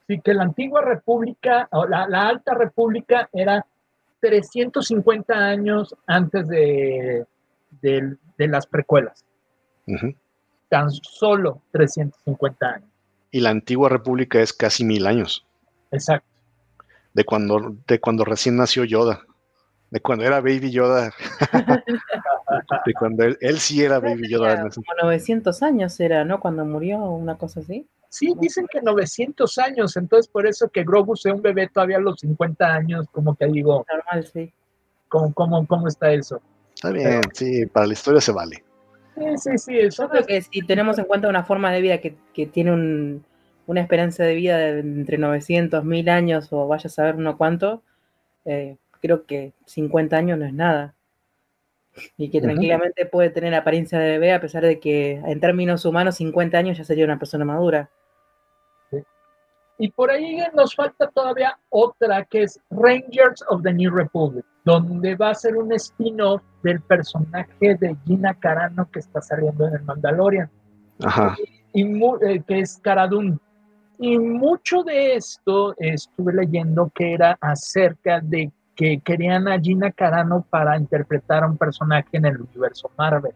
Sí, que la Antigua República, o la, la Alta República era 350 años antes de, las precuelas. Tan solo 350 años. Y la antigua república es casi mil años. Exacto. De cuando, de cuando recién nació Yoda. De cuando era Baby Yoda. de cuando él, él sí era Baby Yoda. Como 900 años era, ¿no? Cuando murió, una cosa así. Sí, dicen que 900 años, entonces por eso que Grogu sea un bebé todavía a los 50 años, como que digo. Normal, sí. ¿Cómo, cómo, cómo está eso? Está bien, sí, para la historia se vale. Sí, sí, sí. Eso creo que si tenemos en cuenta una forma de vida que, tiene una esperanza de vida de entre 900, 1000 años o vaya a saber uno cuánto, eh, creo que 50 años no es nada. Y que tranquilamente puede tener apariencia de bebé a pesar de que en términos humanos 50 años ya sería una persona madura. Y por ahí nos falta todavía otra que es Rangers of the New Republic, donde va a ser un spin-off del personaje de Gina Carano que está saliendo en el Mandalorian. Ajá. Y, eh, que es Cara Y mucho de esto estuve leyendo que era acerca de que querían a Gina Carano para interpretar a un personaje en el universo Marvel.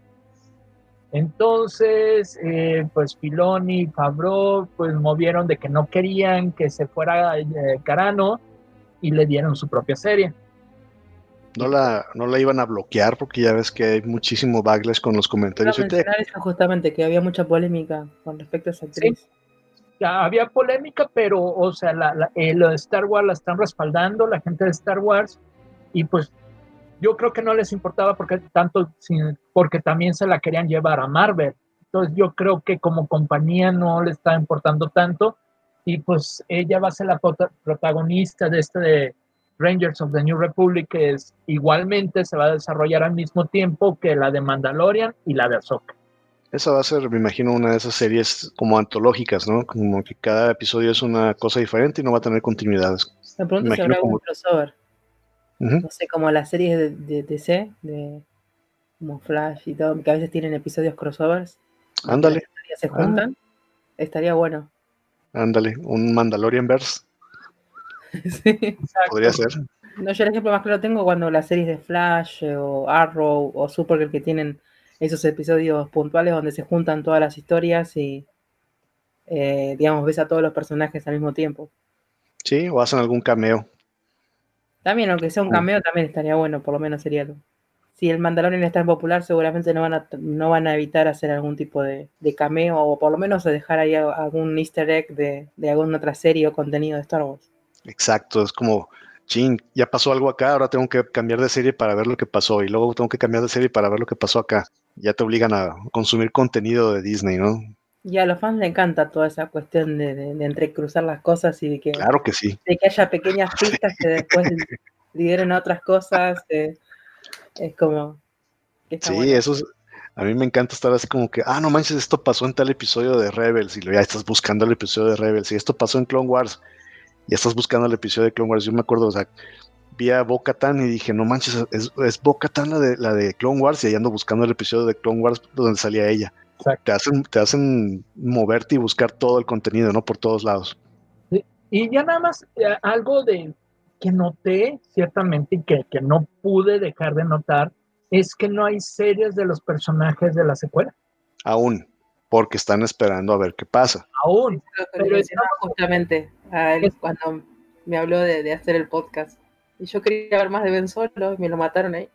Entonces, eh, pues Filoni y Favreau pues movieron de que no querían que se fuera eh, Carano y le dieron su propia serie. No la, no la iban a bloquear porque ya ves que hay muchísimo backlash con los comentarios. justamente que había mucha polémica con respecto a esa actriz. Ya había polémica, pero, o sea, la, eh, lo de Star Wars la están respaldando, la gente de Star Wars, y pues yo creo que no les importaba porque tanto, porque también se la querían llevar a Marvel. Entonces yo creo que como compañía no le está importando tanto y pues ella va a ser la protagonista de este de Rangers of the New Republic, que es igualmente se va a desarrollar al mismo tiempo que la de Mandalorian y la de Ahsoka. Esa va a ser, me imagino, una de esas series como antológicas, ¿no? Como que cada episodio es una cosa diferente y no va a tener continuidades. Me pregunto si habrá un crossover. No sé, como las series de, de, DC, de como Flash y todo, que a veces tienen episodios crossovers. Ándale. Se ah. juntan. Estaría bueno. Ándale, un Mandalorian verse. sí. Podría ser. No, yo el ejemplo más claro tengo cuando las series de Flash eh, o Arrow o Supergirl que tienen esos episodios puntuales donde se juntan todas las historias y, eh, digamos, ves a todos los personajes al mismo tiempo. Sí, o hacen algún cameo. También, aunque sea un cameo, también estaría bueno, por lo menos sería algo. Si el Mandalorian es tan popular, seguramente no van a, no van a evitar hacer algún tipo de, cameo o por lo menos dejar ahí algún easter egg de, alguna otra serie o contenido de Star Wars. Exacto, es como, ching, ya pasó algo acá, ahora tengo que cambiar de serie para ver lo que pasó y luego tengo que cambiar de serie para ver lo que pasó acá. ya te obligan a consumir contenido de Disney, ¿no? Y a los fans les encanta toda esa cuestión de, de, entrecruzar las cosas y de que, claro que, sí. de que haya pequeñas pistas que después lideren a otras cosas. Eh, es como... Sí, eso es, a mí me encanta estar así como que, ah, no manches, esto pasó en tal episodio de Rebels y ya estás buscando el episodio de Rebels y esto pasó en Clone Wars y estás buscando el episodio de Clone Wars. Yo me acuerdo, o sea, vi a Bo y dije, no manches, es, es Bo la de, la de Clone Wars y ahí ando buscando el episodio de Clone Wars donde salía ella. Te hacen, te hacen moverte y buscar todo el contenido, ¿no? Por todos lados. Y ya nada más eh, algo de que noté ciertamente y que, que no pude dejar de notar es que no hay series de los personajes de la secuela. Aún, porque están esperando a ver qué pasa. Aún. Pero justamente a él cuando me habló de, de, hacer el podcast. Y yo quería ver más de Ben Solo y me lo mataron ahí.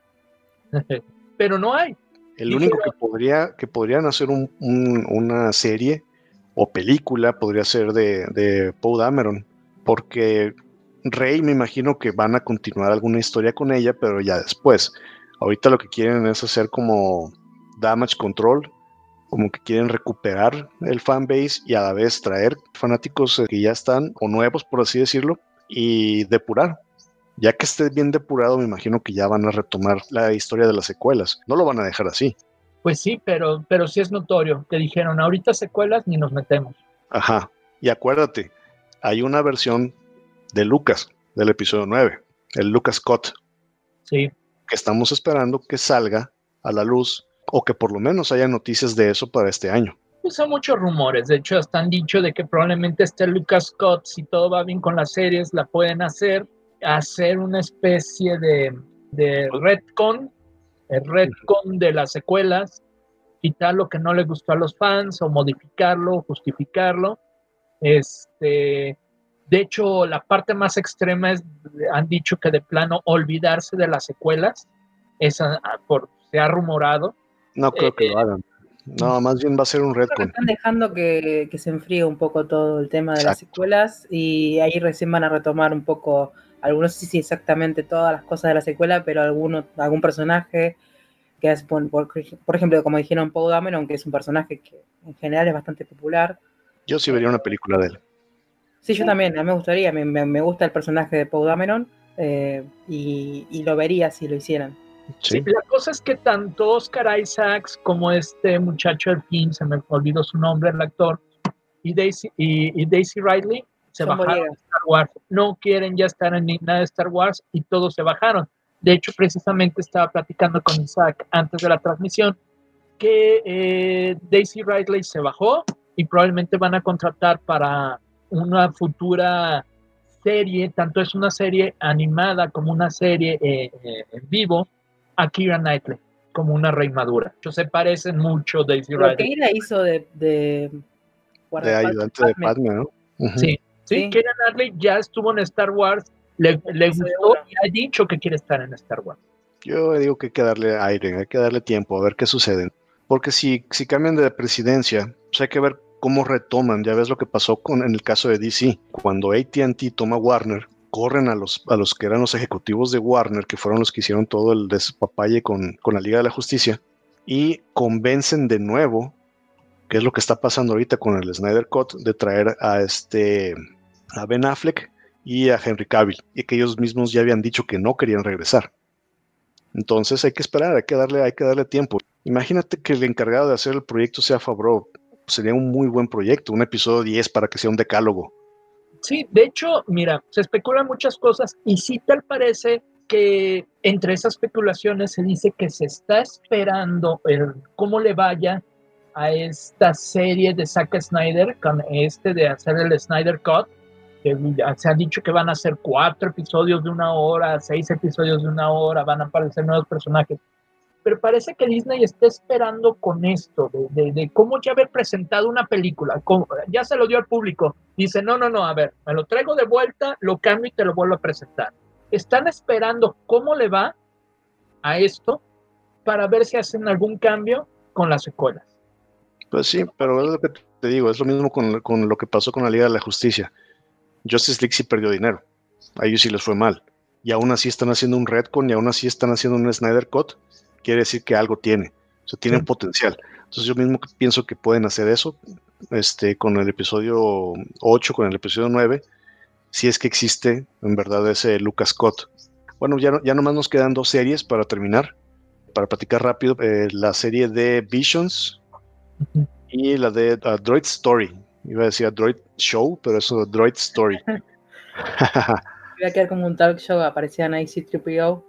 pero no hay. El único que, podría, que podrían hacer un, una serie o película podría ser de, de Poe Dameron, porque Rey me imagino que van a continuar alguna historia con ella, pero ya después. Ahorita lo que quieren es hacer como damage control, como que quieren recuperar el fanbase y a la vez traer fanáticos que ya están o nuevos, por así decirlo, y depurar. Ya que esté bien depurado, me imagino que ya van a retomar la historia de las secuelas. No lo van a dejar así. Pues sí, pero, pero sí es notorio que dijeron, ahorita secuelas ni nos metemos. Ajá. Y acuérdate, hay una versión de Lucas, del episodio 9, el Lucas Scott. Sí que estamos esperando que salga a la luz o que por lo menos haya noticias de eso para este año. Pues son muchos rumores, de hecho hasta han dicho de que probablemente este Lucas Scott, si todo va bien con las series, la pueden hacer, hacer una especie de, de retcon, el retcon de las secuelas, quitar lo que no le gustó a los fans o modificarlo, justificarlo. Este, de hecho, la parte más extrema es, han dicho que de plano olvidarse de las secuelas, esa por, se ha rumorado. No creo que lo eh, hagan. No, más bien va a ser un reto. Están dejando que, se enfríe un poco todo el tema de las secuelas y ahí recién van a retomar un poco, algunos sí, sí, exactamente todas las cosas de la secuela, pero alguno, algún personaje que es, por, por ejemplo, como dijeron Paul Dameron, que es un personaje que en general es bastante popular. Yo sí vería una película de él. Sí, yo también, a mí me gustaría, me, me, gusta el personaje de Paul Dameron eh, y, lo vería si lo hicieran. Sí. la cosa es que tanto Oscar Isaacs como este muchacho el fin, se me olvidó su nombre, el actor, y Daisy, y, Daisy Ridley se bajaron de Star Wars. No quieren ya estar en nada de Star Wars y todos se bajaron. De hecho, precisamente estaba platicando con Isaac antes de la transmisión que eh, Daisy Ridley se bajó y probablemente van a contratar para una futura serie, tanto es una serie animada como una serie eh, eh, en vivo, a Kira Knightley, como una rey madura. Se parecen mucho Daisy Ridley. ella hizo de, de, de ayudante de Padme, ¿no? sí, sí, Kira Knightley ya estuvo en Star Wars, le, le gustó y ha dicho que quiere estar en Star Wars. Yo digo que hay que darle aire, hay que darle tiempo a ver qué sucede. Porque si, si cambian de presidencia, pues hay que ver cómo retoman. Ya ves lo que pasó con, en el caso de DC. Cuando ATT toma Warner, corren a los, a los que eran los ejecutivos de Warner, que fueron los que hicieron todo el despapalle con, con la Liga de la Justicia, y convencen de nuevo, que es lo que está pasando ahorita con el Snyder Cut, de traer a este a Ben Affleck y a Henry Cavill, y que ellos mismos ya habían dicho que no querían regresar. Entonces hay que esperar, hay que darle, hay que darle tiempo. Imagínate que el encargado de hacer el proyecto sea Favreau sería un muy buen proyecto, un episodio 10 para que sea un decálogo. Sí, de hecho, mira, se especulan muchas cosas y sí tal parece que entre esas especulaciones se dice que se está esperando el, cómo le vaya a esta serie de Zack Snyder con este de hacer el Snyder Cut. Que se ha dicho que van a ser cuatro episodios de una hora, seis episodios de una hora, van a aparecer nuevos personajes pero parece que Disney está esperando con esto, de, cómo ya haber presentado una película, ya se lo dio al público, dice, no, no, no, a ver, me lo traigo de vuelta, lo cambio y te lo vuelvo a presentar. Están esperando cómo le va a esto para ver si hacen algún cambio con las secuelas. Pues sí, pero es lo que te digo, es lo mismo con, con lo que pasó con la Liga de la Justicia. Justice League sí perdió dinero, a ellos sí les fue mal. Y aún así están haciendo un Redcon y aún así están haciendo un Snyder Cut quiere decir que algo tiene. O sea, tienen potencial. Entonces yo mismo pienso que pueden hacer eso este, con el episodio 8, con el episodio 9, si es que existe en verdad ese Lucas Scott. Bueno, ya, ya nomás nos quedan dos series para terminar. Para platicar rápido, eh, la serie de Visions y la de uh, Droid Story. Iba a decir Droid Show, pero eso Droid Story. Iba a quedar como un talk show, aparecían ahí C-3PO.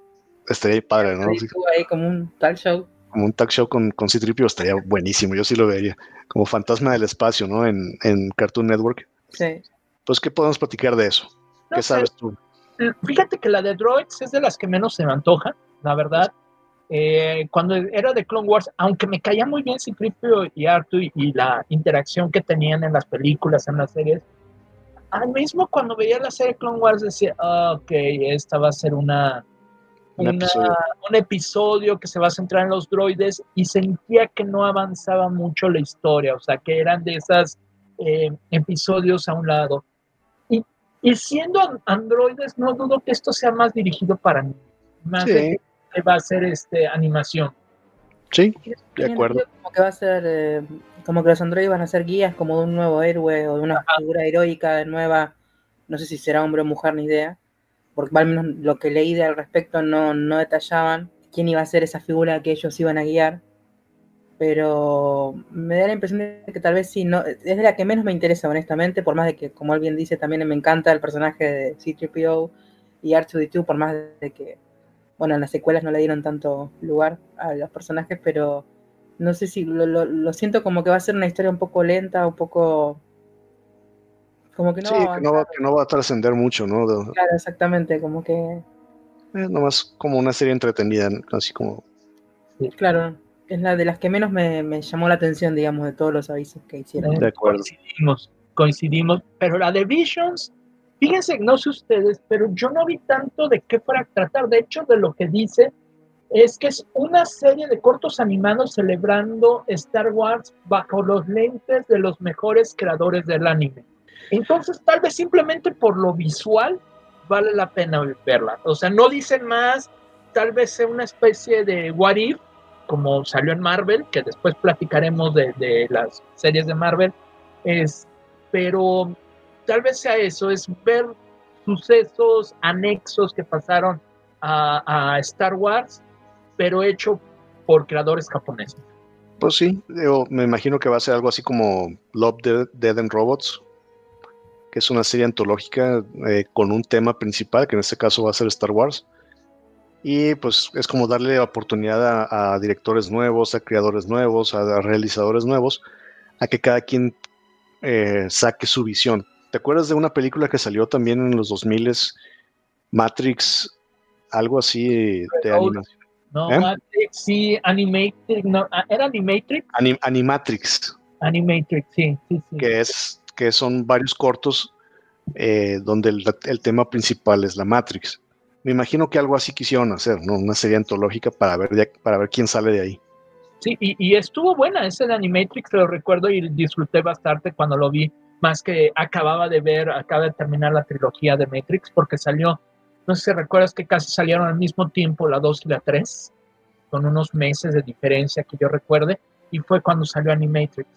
Estaría padre, ¿no? Ahí como un talk show. Como un talk show con, con C-3PO estaría buenísimo, yo sí lo vería. Como fantasma del espacio, ¿no? En, en Cartoon Network. Sí. Pues, ¿qué podemos platicar de eso? ¿Qué sabes tú? Eh, fíjate que la de Droids es de las que menos se me antoja, la verdad. Eh, cuando era de Clone Wars, aunque me caía muy bien Citripio y Artu y, la interacción que tenían en las películas, en las series, al mismo cuando veía la serie Clone Wars decía, ah, ok, esta va a ser una, un, episodio. un episodio que se va a centrar en los droides y sentía que no avanzaba mucho la historia, o sea, que eran de esos eh, episodios a un lado. Y siendo androides, no dudo que esto sea más dirigido para mí. Más de que va a ser este, animación. Sí, de acuerdo. Como que va a ser, eh, como que los androides van a ser guías como de un nuevo héroe o de una figura heroica de nueva, no sé si será hombre o mujer, ni idea, porque al menos lo que leí al respecto no, no detallaban quién iba a ser esa figura que ellos iban a guiar pero me da la impresión de que tal vez sí, no, es de la que menos me interesa, honestamente, por más de que, como alguien dice, también me encanta el personaje de C-3PO y R2D2, por más de que, bueno, en las secuelas no le dieron tanto lugar a los personajes, pero no sé si lo, lo, siento como que va a ser una historia un poco lenta, un poco... Como que no, sí, que no, va, que no va a trascender mucho, ¿no? Claro, exactamente, como que... Es nomás como una serie entretenida, así como... Claro, es la de las que menos me, llamó la atención, digamos, de todos los avisos que hicieron. De acuerdo. Coincidimos, coincidimos. Pero la de Visions, fíjense, no sé ustedes, pero yo no vi tanto de qué fuera a tratar. De hecho, de lo que dice es que es una serie de cortos animados celebrando Star Wars bajo los lentes de los mejores creadores del anime. Entonces, tal vez simplemente por lo visual vale la pena verla. O sea, no dicen más, tal vez sea una especie de what if, como salió en Marvel, que después platicaremos de, las series de Marvel, es, pero tal vez sea eso, es ver sucesos anexos que pasaron a, Star Wars, pero hecho por creadores japoneses. Pues sí, me imagino que va a ser algo así como Love, Dead and Robots, que es una serie antológica eh, con un tema principal, que en este caso va a ser Star Wars y pues es como darle oportunidad a, directores nuevos, a creadores nuevos, a, realizadores nuevos, a que cada quien eh, saque su visión. ¿Te acuerdas de una película que salió también en los 2000 Matrix, algo así de animación? No, ¿Eh? Matrix, sí, Animatrix, no, ¿era Animatrix? Animatrix. Animatrix, sí, sí, sí. Que, es, que son varios cortos eh, donde el tema principal es la Matrix me imagino que algo así quisieron hacer. Una serie antológica para ver, para ver quién sale de ahí. Sí, y, estuvo buena ese de Animatrix, lo recuerdo y disfruté bastante cuando lo vi, más que acababa de ver, acaba de terminar la trilogía de Matrix, porque salió, no sé si recuerdas que casi salieron al mismo tiempo la 2 y la 3, con unos meses de diferencia que yo recuerde, y fue cuando salió Animatrix.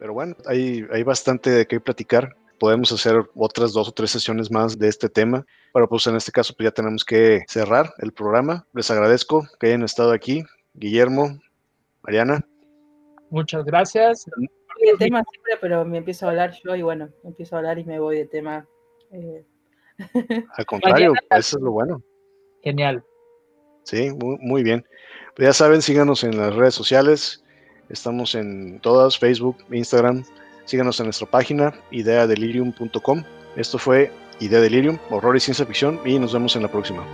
Pero bueno, hay, hay bastante de qué platicar podemos hacer otras dos o tres sesiones más de este tema, pero pues en este caso pues ya tenemos que cerrar el programa. Les agradezco que hayan estado aquí, Guillermo, Mariana. Muchas gracias. El tema siempre, pero me empiezo a hablar yo y bueno, empiezo a hablar y me voy de tema. Eh. Al contrario, eso es lo bueno. Genial. Sí, muy, bien. Pues ya saben, síganos en las redes sociales. Estamos en todas, Facebook, Instagram, Síganos en nuestra página ideadelirium.com. Esto fue Idea Delirium, horror y ciencia ficción y nos vemos en la próxima.